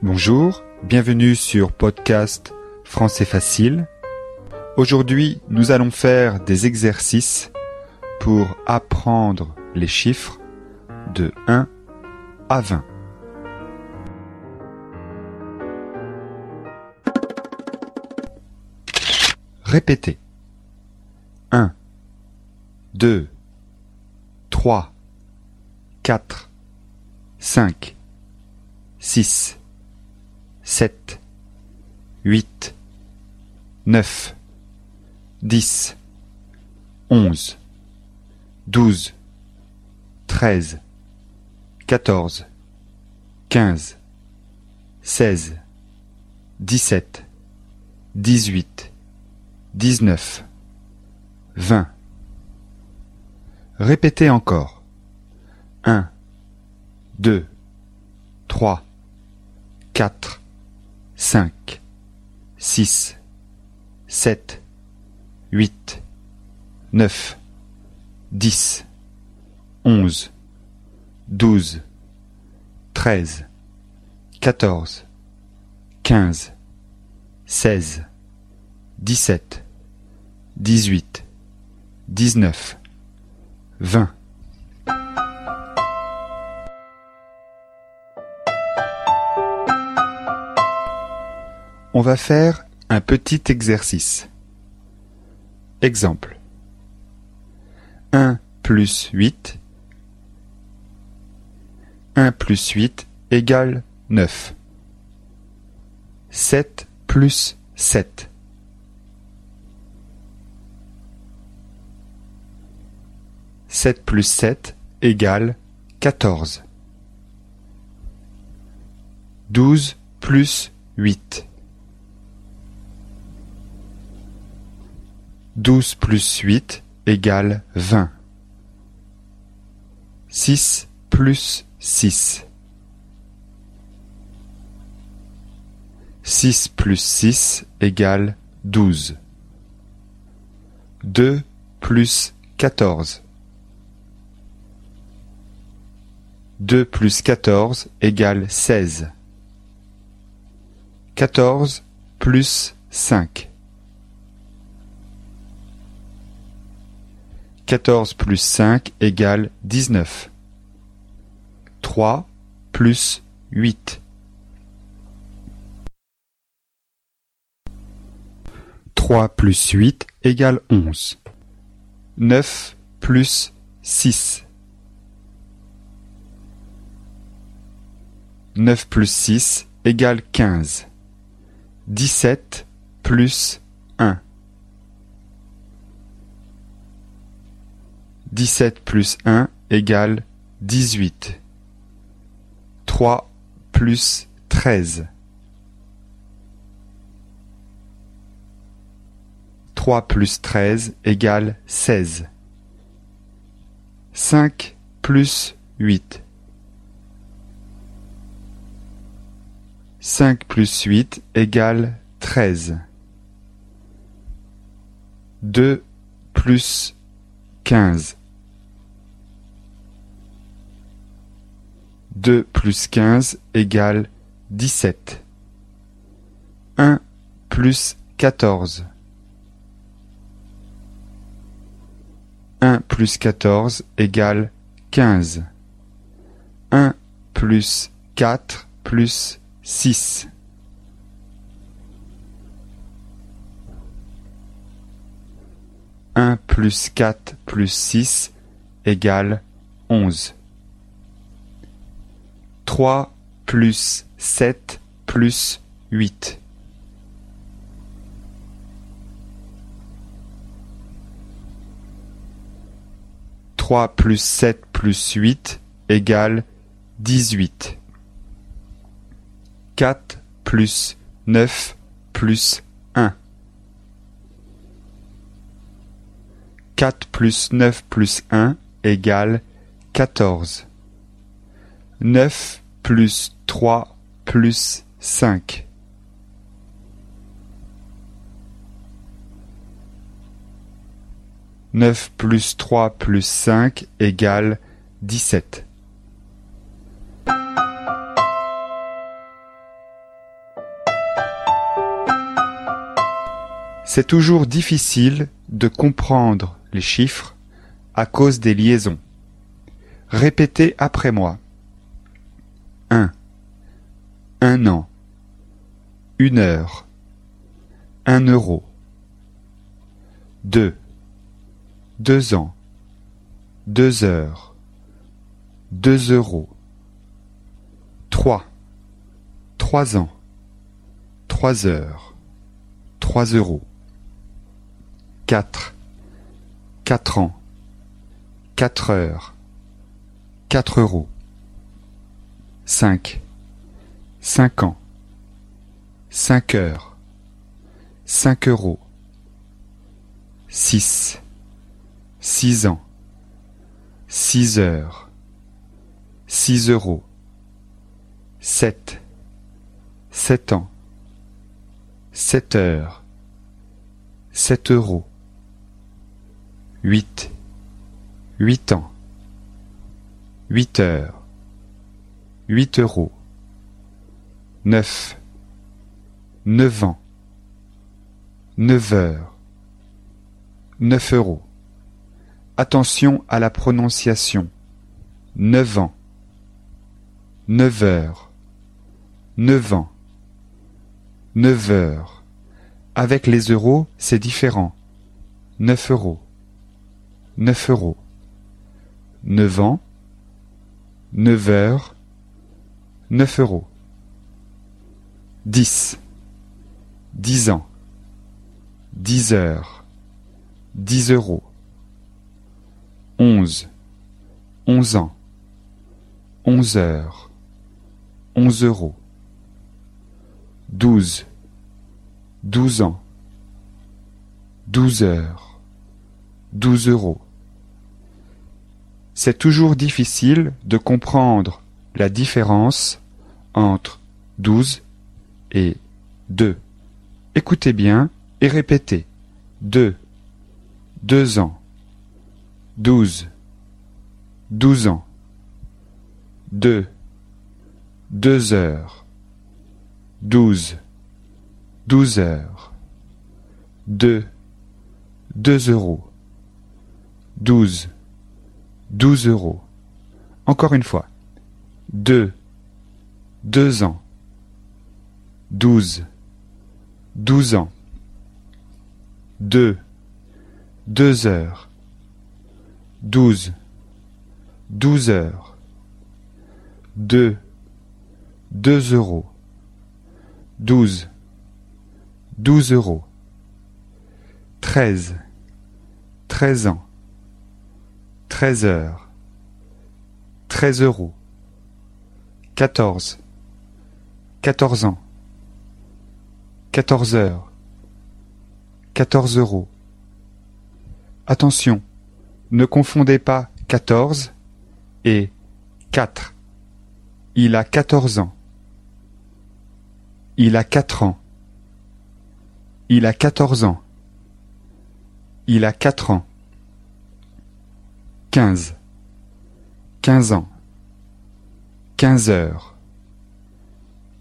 Bonjour, bienvenue sur podcast Français facile. Aujourd'hui, nous allons faire des exercices pour apprendre les chiffres de 1 à 20. Répétez. 1, 2, 3, 4, 5, 6, 7, 8, 9, 10, 11, 12, 13, 14, 15, 16, 17, 18, 19, 20. Répétez encore. 1, 2, 3, 4, 5, 6, 7, 8, 9, 10, 11, 12, 13, 14, 15, 16, 17, 18, 19, 20. On va faire un petit exercice. Exemple. 1 plus 8. 1 plus 8 égale 9. 7 plus 7. 7 plus 7 égale 14. 12 plus 8. 12 plus 8 égale 20. 6 plus 6. 6 plus 6 égale 12. 2 plus 14. 2 plus 14 égale 16. 14 plus 5. 14 plus 5 égale 19. 3 plus 8. 3 plus 8 égale 11. 9 plus 6. 9 plus 6 égale 15. 17 plus 1. 17 plus 1 égale 18. 3 plus 13. 3 plus 13 égale 16. 5 plus 8. 5 plus 8 égale 13. 2 plus 15. 2 plus 15 égale 17. 1 plus 14. 1 plus 14 égale 15. 1 plus 4 plus 6. 1 plus 4 plus 6 égale 11. 3 plus 7 plus 8. Trois plus sept plus huit égale dix-huit. Quatre plus neuf plus un. Quatre plus neuf plus un égale quatorze. Neuf plus trois plus cinq. Neuf plus trois plus cinq égale dix-sept. C'est toujours difficile de comprendre les chiffres à cause des liaisons. Répétez après moi. Un. Un an. Une heure. Un euro. Deux. Deux ans. Deux heures. Deux euros. Trois. Trois ans. Trois heures. Trois euros. Quatre. Quatre ans. Quatre heures. Quatre euros. Cinq. Cinq ans. Cinq heures. Cinq euros. Six. Six ans. Six heures. Six euros. Sept. Sept ans. Sept heures. Sept euros. Huit. Huit ans. Huit heures. Huit euros. Neuf. Neuf ans. Neuf heures. Neuf euros. Attention à la prononciation. Neuf ans. Neuf heures. Neuf ans. Neuf heures. Avec les euros, c'est différent. Neuf euros. Neuf euros. Neuf ans. Neuf heures. Neuf euros. Dix. Dix ans. Dix heures. Dix euros. Onze. Onze ans. Onze heures. Onze euros. Douze. Douze ans. Douze heures. Douze euros. C'est toujours difficile de comprendre la différence entre douze et deux. Écoutez bien et répétez. Deux. Deux ans. Douze. Douze ans. Deux. Deux heures. Douze. Douze heures. Deux. Deux euros. Douze. Douze euros. Encore une fois. Deux. Deux ans. Douze. Douze ans. Deux. Deux heures. Douze. Douze heures. Deux. Deux euros. Douze. Douze euros. Treize. Treize ans. Treize heures. Treize euros. Quatorze. Quatorze ans. Quatorze heures. Quatorze euros. Attention, ne confondez pas quatorze et quatre. Il a quatorze ans. Il a quatre ans. Il a quatorze ans. Il a quatre ans. Quinze. Quinze ans. Quinze heures.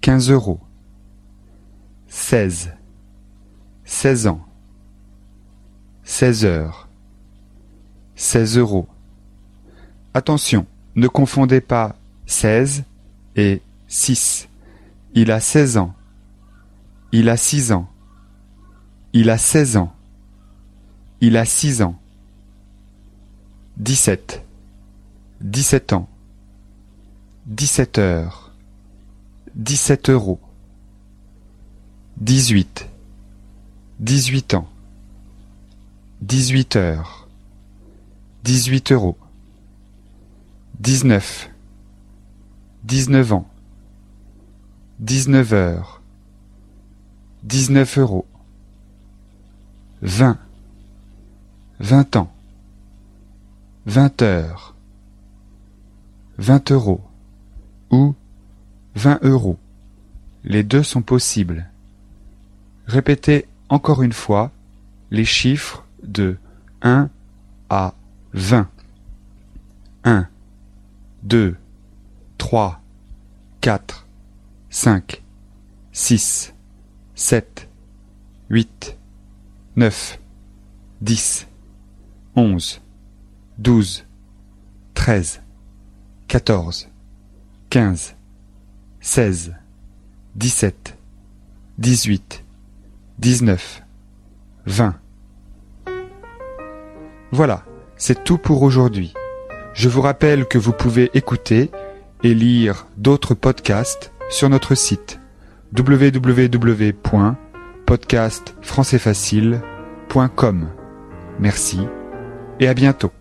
Quinze euros. Seize. Seize ans. Seize heures. Seize euros. Attention, ne confondez pas seize et six. Il a seize ans. Il a six ans. Il a seize ans. Il a six ans. Dix-sept. Dix-sept ans. Dix-sept heures. Dix-sept euros. Dix-huit. Dix-huit ans. Dix-huit heures. Dix-huit euros. Dix-neuf. Dix-neuf ans. Dix-neuf heures. Dix-neuf euros. Vingt. Vingt ans. Vingt heures. Vingt euros. Ou vingt euros. Les deux sont possibles. Répétez encore une fois les chiffres de 1 à 20. 1, 2, 3, 4, 5, 6, 7, 8, neuf, dix, onze, douze, treize, quatorze, quinze, seize, dix-sept, dix-huit, dix-neuf, vingt. Voilà, c'est tout pour aujourd'hui. Je vous rappelle que vous pouvez écouter et lire d'autres podcasts sur notre site www.podcastfrançaisfacile.com. Merci et à bientôt.